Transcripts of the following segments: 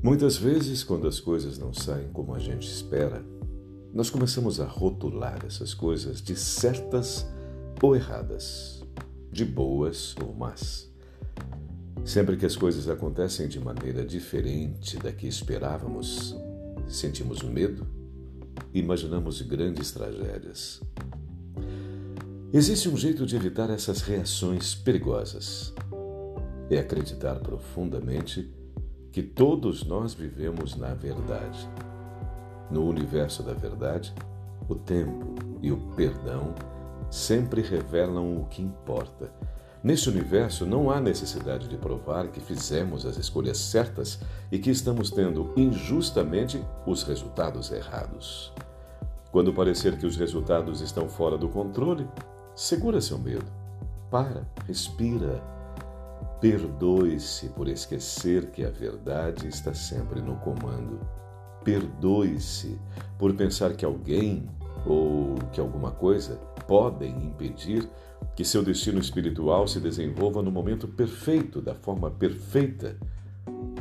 Muitas vezes, quando as coisas não saem como a gente espera, nós começamos a rotular essas coisas de certas ou erradas, de boas ou más. Sempre que as coisas acontecem de maneira diferente da que esperávamos, sentimos medo e imaginamos grandes tragédias. Existe um jeito de evitar essas reações perigosas. É acreditar profundamente que todos nós vivemos na verdade. No universo da verdade, o tempo e o perdão sempre revelam o que importa. Neste universo não há necessidade de provar que fizemos as escolhas certas e que estamos tendo injustamente os resultados errados. Quando parecer que os resultados estão fora do controle, segura seu medo. Para, respira Perdoe-se por esquecer que a verdade está sempre no comando. Perdoe-se por pensar que alguém ou que alguma coisa podem impedir que seu destino espiritual se desenvolva no momento perfeito, da forma perfeita.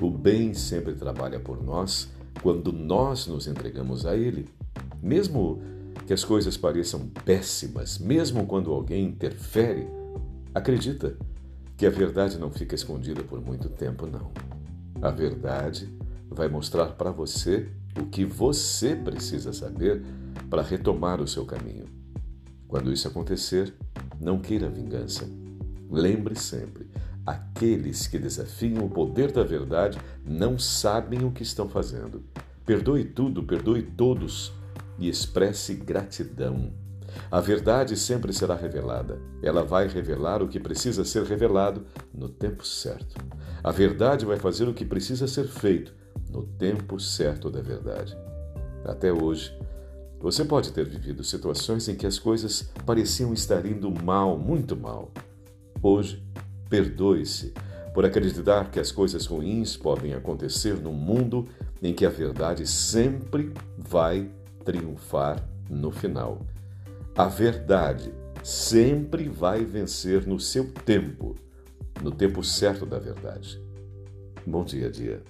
O bem sempre trabalha por nós quando nós nos entregamos a ele. Mesmo que as coisas pareçam péssimas, mesmo quando alguém interfere, acredita, que a verdade não fica escondida por muito tempo, não. A verdade vai mostrar para você o que você precisa saber para retomar o seu caminho. Quando isso acontecer, não queira vingança. Lembre sempre: aqueles que desafiam o poder da verdade não sabem o que estão fazendo. Perdoe tudo, perdoe todos e expresse gratidão. A verdade sempre será revelada. Ela vai revelar o que precisa ser revelado no tempo certo. A verdade vai fazer o que precisa ser feito no tempo certo da verdade. Até hoje, você pode ter vivido situações em que as coisas pareciam estar indo mal, muito mal. Hoje, perdoe-se por acreditar que as coisas ruins podem acontecer num mundo em que a verdade sempre vai triunfar no final. A verdade sempre vai vencer no seu tempo, no tempo certo da verdade. Bom dia dia.